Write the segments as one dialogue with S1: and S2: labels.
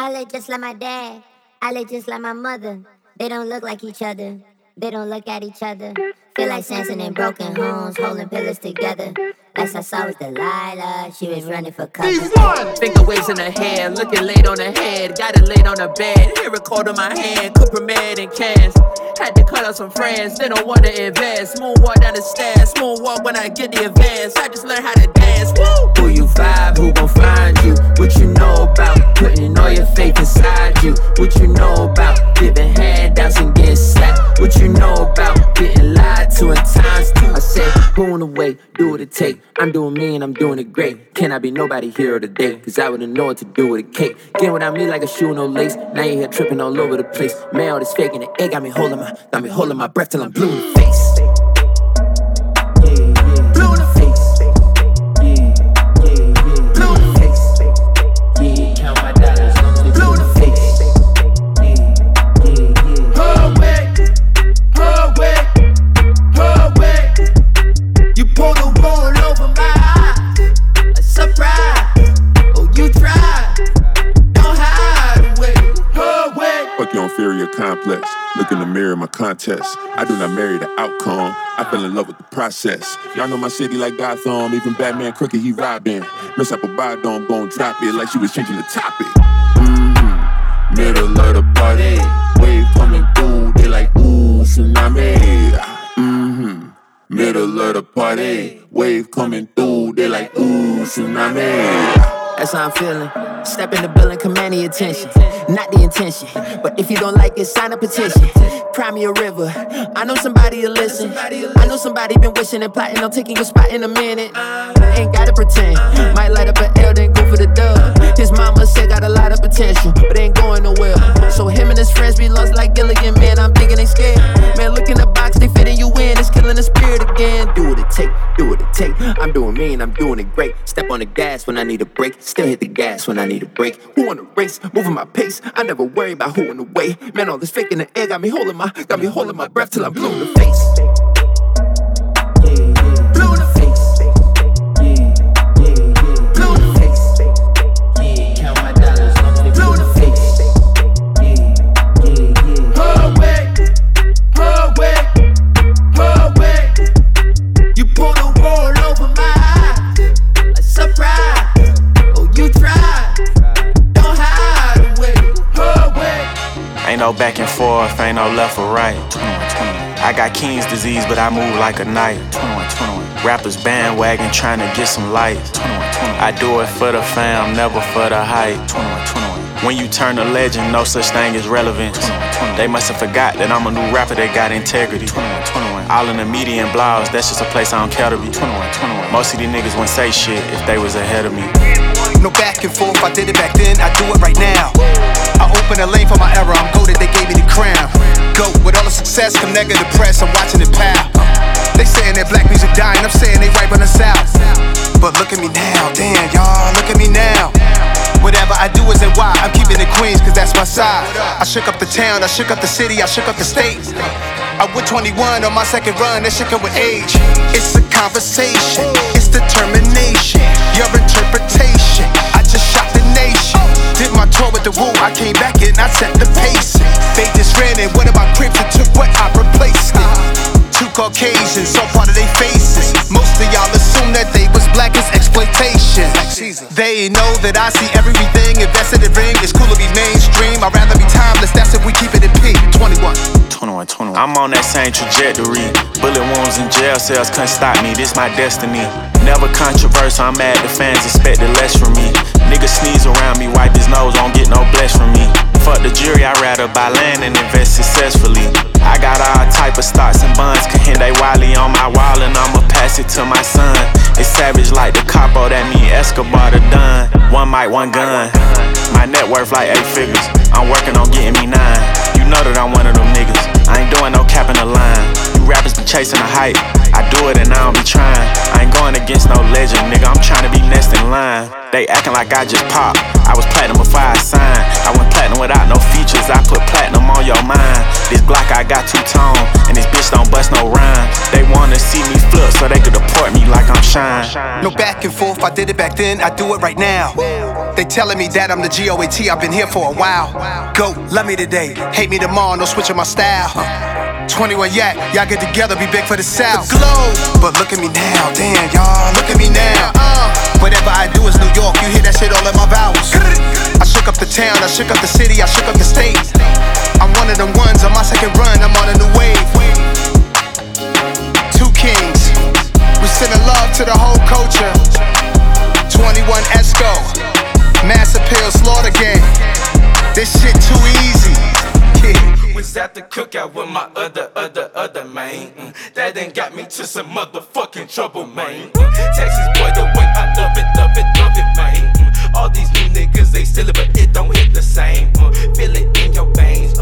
S1: I look just like my dad. I look just like my mother. They don't look like each other. They don't look at each other. Feel like Samson in broken homes, holding pillars together. Last I saw was Delilah, she was running for cover.
S2: Finger waves in her hair, looking laid on her head. Got it laid on her bed, here record on my hand. Cook premed and cans. Had to cut out some friends, they don't wanna invest. Moonwalk down the stairs, moonwalk when I get the advance. I just learned how to dance. Woo! Who you vibe, who gon' find you? What you know about putting all your faith inside you? What you know about giving handouts and getting slapped? What you away, do what it take. I'm doing me and I'm doing it great. Can I be nobody here today? Cause I wouldn't know what to do with a cake. Get what I mean like a shoe, no lace. Now you here tripping all over the place. Man, all this faking the egg got me holding my, got me holding my breath till I'm blue in the face.
S3: Contest. I do not marry the outcome. I fell in love with the process. Y'all know my city like Gotham. Even Batman crooked, he robbing. Miss Apple Bottom, gon' drop it like she was changing the topic. Mm-hmm. Middle of the party, wave coming through. They like ooh tsunami. Mm-hmm. Middle of the party, wave coming through. They like ooh tsunami.
S2: That's how I'm feeling. Step in the building, command the attention. Not the intention, but if you don't like it, sign a petition. Cry me a river. I know somebody will listen. I know somebody been wishing and plotting on taking your spot in a minute. Ain't gotta pretend. Might light up an L, then go for the dub. His mama said got a lot of potential, but ain't going nowhere. So him and his friends be lost like Gilligan, man. I'm thinking they scared. Man, look in the box, they fitting you in. It's killing the spirit again. Do what it take, do what it take. I'm doing me and I'm doing it great. Step on the gas when I need a break. Still hit the gas when I need a break. Who the race? Moving my pace. I never worry about who in the way. Man, all this fake in the air got me holding my, got me holding my breath till I'm blue in the face.
S4: No back and forth, ain't no left or right. I got King's disease, but I move like a knight. Rappers bandwagon trying to get some light. I do it for the fam, never for the hype. When you turn a legend, no such thing as relevance. They must have forgot that I'm a new rapper that got integrity. All in the media and blogs, that's just a place I don't care to be. 21, 21. Most of these niggas wouldn't say shit if they was ahead of me.
S5: No back and forth, I did it back then, I do it right now. I open a lane for my era, I'm goaded, they gave me the crown. Go with all the success, come negative press, I'm watching it pow. They saying that black music dying, I'm saying they right on the south. But look at me now, damn, y'all, look at me now. Whatever I do is in why I'm keeping it Queens, cause that's my side. I shook up the town, I shook up the city, I shook up the state. I went 21 on my second run, that shit come with age. It's a conversation, it's determination, your interpretation. Did my tour with the woo, I came back and I set the pace. They just ran one of my cribs and took what I replaced it. Two Caucasians, so part of their faces. Most of y'all assume that they was black as exploitation. They know that I see everything invested in ring. It's cool to be mainstream. I'd rather be timeless. That's if we keep it in P. 21.
S4: 21, 21. I'm on that same trajectory. Bullet wounds in jail cells couldn't stop me. This my destiny. Never controversial. I'm mad the fans expected less from me. Nigga sneeze around me, wipe his nose, don't get no bless from me. Fuck the jury, I'd rather buy land and invest successfully. I got all type of stocks and bonds, can Kehinde Wiley on my wall and I'ma pass it to my son. It's savage like the capo, that mean Escobar the done. One mic, one gun. My net worth like eight figures. I'm working on getting me nine. You know that I'm one of them niggas. I ain't doing no cap in the line. You rappers be chasing the hype. I do it and I don't be trying. I ain't going against no legend, nigga. I'm trying to be next in line. They acting like I just popped. I was platinum before I signed. I went platinum without no features. I put platinum on your mind. This Glock I got two tone, and this bitch don't bust no rhyme. They wanna see me flip so they could deport me like I'm shine. shine.
S5: No back and forth, I did it back then, I do it right now. They telling me that I'm the GOAT, I've been here for a while. Go, love me today, hate me tomorrow, no switching my style. 21 yak, y'all get together, be big for the South. Glow, but look at me now, damn y'all, look at me now. Uh, whatever I do is New York, you hear that shit all in my vowels. I shook up the town, I shook up the city, I shook up the state. I'm one of them ones on my second run, I'm on a new wave. Two kings, we sending love to the whole culture. 21 Esco, Mass Appeal, Slaughter Gang. This shit too easy. Yeah
S6: was at the cookout with my other, other, other man. Mm, that ain't got me to some motherfucking trouble, man. Mm, Texas boy, the way I love it, love it, love it, man. Mm, all these new niggas, they still it, but it don't hit the same. Mm, feel it in your veins,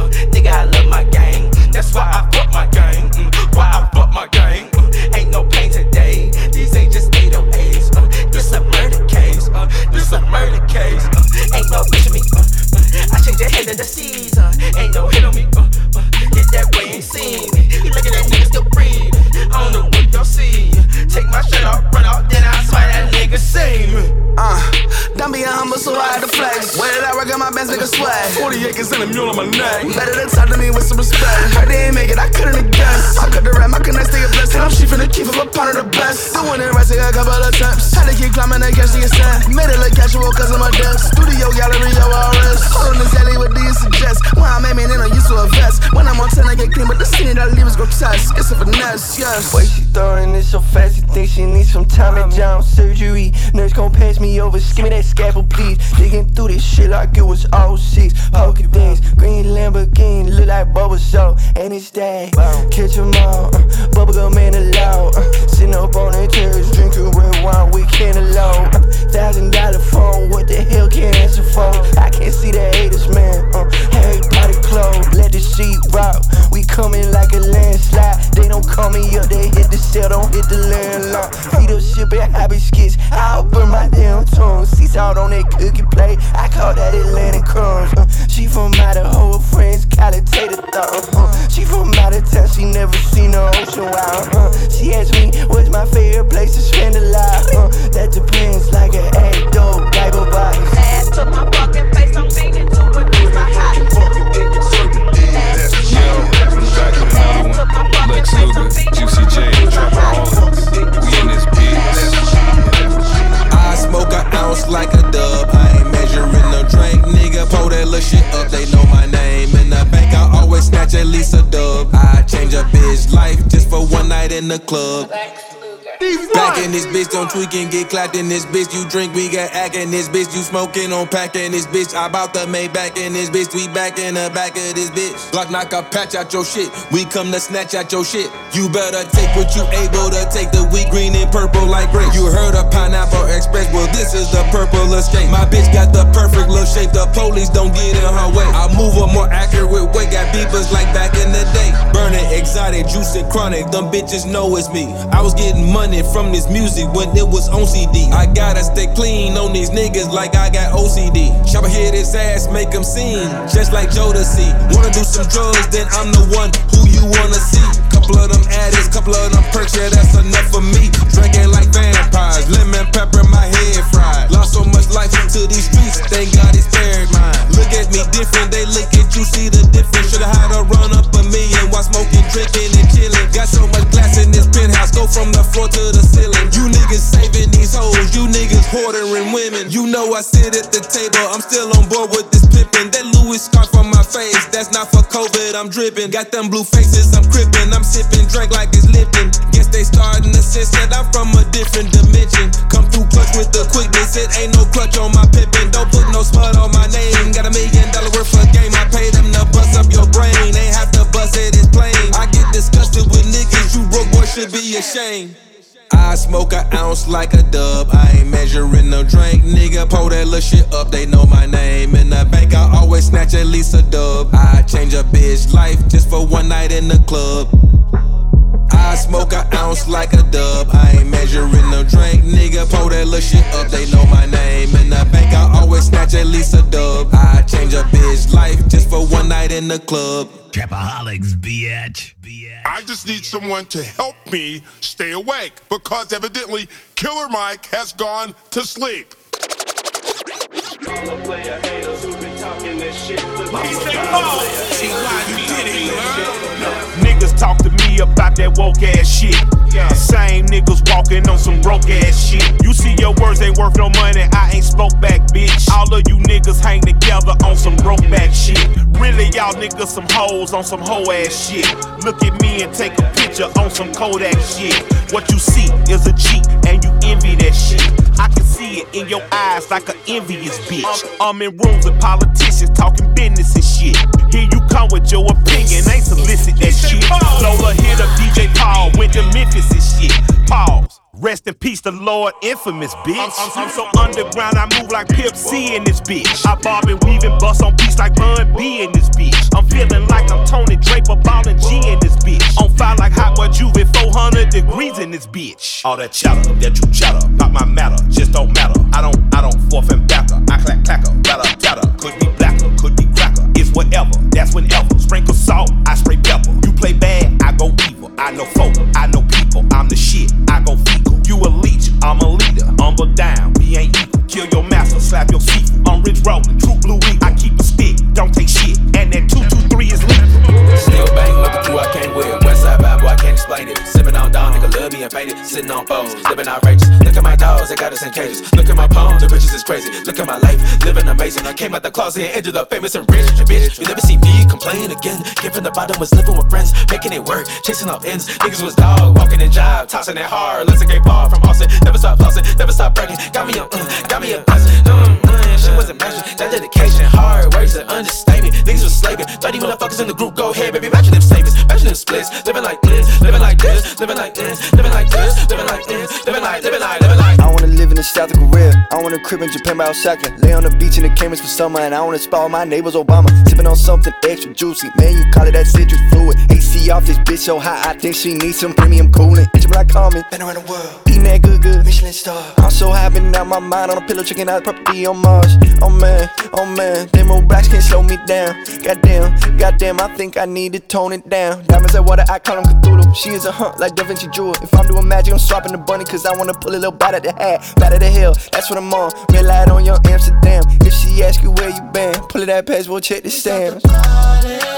S6: a
S7: part of the best. Doing it right, take a couple of attempts. Had to keep climbing and catch the ascent. Made it look casual cause of my desk. Studio, gallery, yo, RS. Hold on this alley, what do you suggest? Why I'm aiming in, I'm used to a vest. When I'm on 10, I get clean, but the scene that I leave is grotesque. It's a finesse, yes.
S8: Way she throwing it so fast, you think she needs some time Tommy John surgery. Nurse gon' pass me over, give me that scalpel, please. Digging through this shit like it was all six. Poker things, green Lamborghini, look like bubble show. And it's that, catch 'em all. Uh, bubblegum man allowed. Uh, sitting up on the terrace, drinking red wine, we can't allow. Uh, the
S9: club. In this bitch, don't tweak and get clapped in this bitch. You drink, we got act in this bitch. You smoking on pack in this bitch. I bout to make back in this bitch. We back in the back of this bitch. Glock knock a patch out your shit. We come to snatch out your shit. You better take what you able to take. The wheat green and purple like grape. You heard of Pineapple Express? Well, this is the purple escape. My bitch got the perfect little shape. The police don't get in her way. I move a more accurate way. Got beepers like back in the day. Burning exotic, juice and chronic. Them bitches know it's me. I was getting money from this music when it was on CD. I gotta stay clean on these niggas like I got OCD. Chopper hit his ass, make him sing, just like Jodeci. Wanna do some drugs, then I'm the one who you wanna see. Couple of them addicts, couple of them perks, yeah, that's enough for me. Drinking like vampires, lemon pepper, my head fried. Lost so much life into these streets, thank God it's spared mine. Look at me different, they look at you, see the difference. Should've had to run up a million while smoking, drinking, and chilling. Got so much glass in this penthouse, go from the floor to the ceiling. Hoarding women. You know I sit at the table, I'm still on board with this pippin'. That Louis scarf on my face, that's not for COVID, I'm dripping. Got them blue faces, I'm crippin'. I'm sipping, drink like it's Lipton. Guess they starting to sense that I'm from a different dimension. Come through clutch with the quickness, it ain't no clutch on my pippin'. Don't put no smut on my name. Got a million dollar worth of game, I pay them to bust up your brain. Ain't have to bust it, it's plain. I get disgusted with niggas, you broke boy should be ashamed. I smoke an ounce like a dub. I ain't measuring no drink, nigga. Pull that little shit up, they know my name. In the bank, I always snatch at least a dub. I change a bitch life just for one night in the club. I smoke an ounce like a dub. I ain't measuring no drink, nigga. Pull that little shit up, they know my name. In the bank, I always snatch at least a dub. I change a bitch life just for one night
S10: in the club.
S11: Trapaholics, bitch.
S12: I just need someone to help me stay awake because evidently Killer Mike has gone to sleep.
S13: Niggas talk to me about that woke ass shit. Same niggas walking on some broke ass shit. You see your words ain't worth no money, I ain't spoke back, bitch. All of you niggas hang together on some broke back shit. Really, y'all niggas some hoes on some hoe ass shit. Look at me and take a picture on some Kodak shit. What you see is a cheat and you envy that shit. I can see it in your eyes like an envious bitch. I'm in rooms with politicians talking business and shit. Come with your opinion, ain't solicit that shit. Lola hit up DJ Paul, went to Memphis and shit. Pause. Rest in peace, the Lord Infamous bitch. I'm, I'm, I'm so underground, I move like Pimp C in this bitch. I bob and weave and bust on beats like Bun B in this bitch. I'm feeling like I'm Tony Draper, ballin' G in this bitch. On fire like hot boy Juve, 400 degrees in this bitch. All that chatter that you chatter, pop my matter, just don't matter. I don't, I don't forth and backer. I clack clacker, batter batter. Could be
S6: in cages. Look at my palms, the riches is crazy. Look at my life, living amazing. I came out the closet and ended up famous and rich. Bitch, you never see me complain again. Came from the bottom, was living with friends, making it work, chasing off ends. Niggas was dog, walking in job, tossing it hard. Let's get far from Austin. Never stop flossing, never stop bragging. Got me a, mm, got me a blessing. Mm, mm, shit wasn't measured. That dedication, hard work's an understatement. Niggas was slaving. 30 motherfuckers in the group, go ahead, baby. Imagine them savings, imagine them splits. Living like this, living like this, living like this, living like this, living like this, living like, living like, living like.
S14: I wanna live in South Korea. I wanna crib in Japan by Osaka. Lay on the beach in the Caymans for summer. And I wanna spoil my neighbors Obama. Sipping on something extra juicy. Man, you call it that citrus fluid. AC off this bitch so hot, I think she needs some premium cooling. Bitch, like Carmen. Been around the world. Eating that good, good. Michelin star. I'm so high, been out my mind on a pillow, checking out property on Mars. Oh man, oh man. Them old blacks can't slow me down. Goddamn, goddamn, I think I need to tone it down. Diamonds at water, I call them Cthulhu. She is a hunt like Da Vinci Jewel. If I'm doing magic, I'm swapping the bunny, cause I wanna pull a little bite at the hat. Bat at the hill, that's what I'm on. Red light on your Amsterdam. If she ask you where you been, pull it that passport, check the stamps.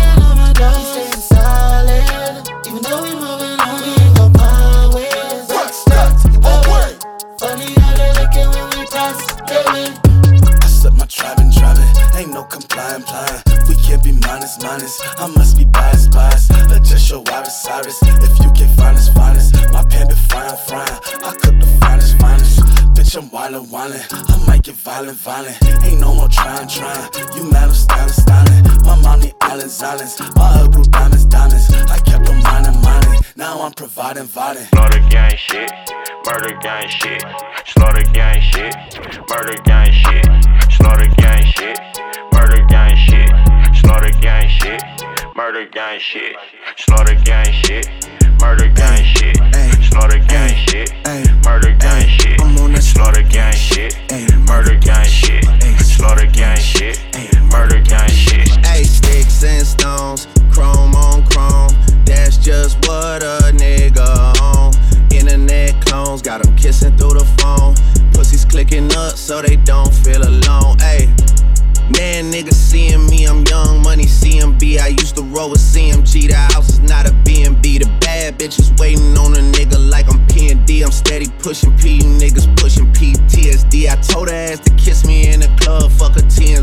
S15: I
S9: must be biased, biased. Adjust your iris, iris. If you can't find us, find us. My pan be frying, frying. I cook the finest, finest. Bitch, I'm wildin', wildin'. I might get violent, violent. Ain't no more trying, trying. You mad, I'm styling, styling. My mom need islands, islands. My hood blue diamonds, diamonds. I kept them mining, mining. Now I'm providing, providing.
S4: Slaughter gang shit, murder gang shit, slaughter gang shit, murder gang shit, slaughter gang shit, murder gang shit, gang shit, murder gang shit, slaughter gang shit, murder gang shit, slaughter gang shit,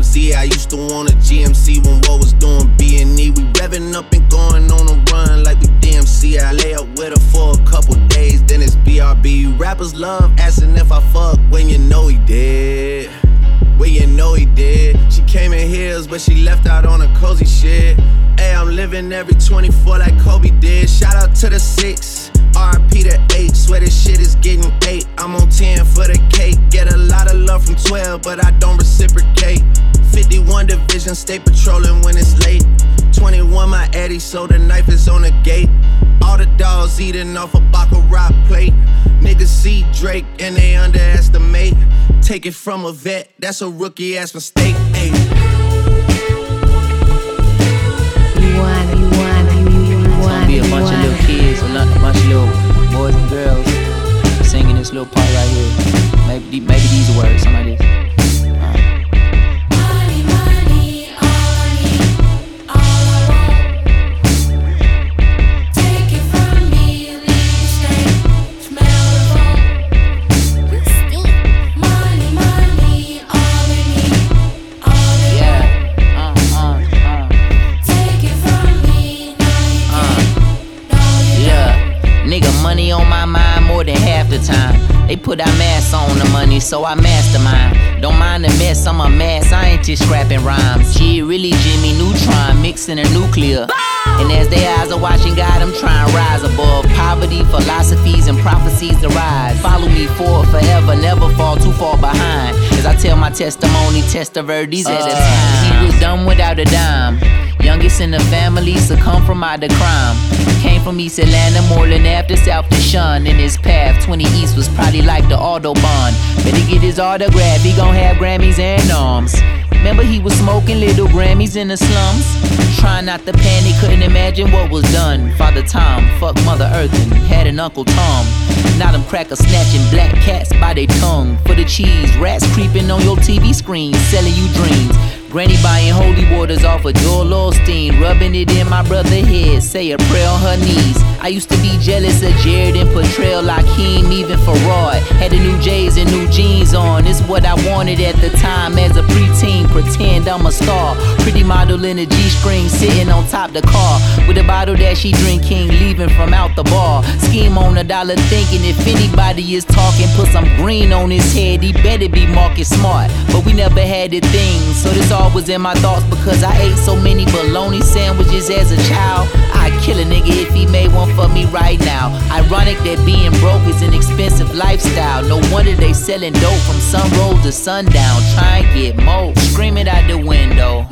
S16: TMZ. I used to want a GMC when what was doing B and E. We revving up and going on a run like we DMC. I lay up with her for a couple days, then it's BRB. Rappers love asking if I fuck when you know he did. Well, you know he did. She came in heels, but she left out on a cozy shit. Hey, I'm living every 24 like Kobe did. Shout out to the six, RP to eight. Swear this shit is getting eight. I'm on 10 for the cake. Get a lot of love from 12, but I don't reciprocate. 51 division, stay patrolling when it's late. 21 my Eddie, so the knife is on the gate. All the dogs eating off a Baccarat plate. Niggas see Drake and they underestimate. Take it from a vet, that's a rookie ass mistake. Ayy.
S17: Be a bunch of little kids, a bunch of little boys and girls singing this little part right here. Maybe, maybe these words, some of this. So I mastermind. Don't mind the mess, I'm a mad scientist scrapping rhymes. Shit, really Jimmy Neutron mixing a nuclear. And as their eyes are watching God, I'm trying to rise above poverty, philosophies, and prophecies to rise. Follow me forward forever, never fall too far behind. As I tell my testimony, test the verdicts at a uh. time. He was dumb without a dime. Youngest in the family, succumb from out the crime. Came from East Atlanta, Moreland after South to shun. In his path, 20 East was probably like the Autobahn. Better get his autograph, he gon' have Grammys and arms. Remember he was smoking little Grammys in the slums? Trying not to panic, couldn't imagine what was done. Father Tom, fuck Mother Earth and had an Uncle Tom. Now them crackers snatching black cats by their tongue. For the cheese, rats creeping on your TV screen, selling you dreams. Granny buying holy waters off of Joel Osteen, rubbing it in my brother head, say a prayer on her knees. I used to be jealous of Jared and portrayal like him, even for Roy. Had the new J's and new jeans on. It's what I wanted at the time as a preteen. Pretend I'm a star. Pretty model in a G-string, sitting on top the car with a bottle that she drinking, leaving from out the bar. Scheme on a dollar, thinking if anybody is talking, put some green on his head. He better be market smart. But we never had the thing, so this all was in my thoughts because I ate so many bologna sandwiches as a child. I'd kill a nigga if he made one for me right now. Ironic that being broke is an expensive lifestyle. No wonder they selling dope from sun roll to sundown. Try and get more. Scream it out the window.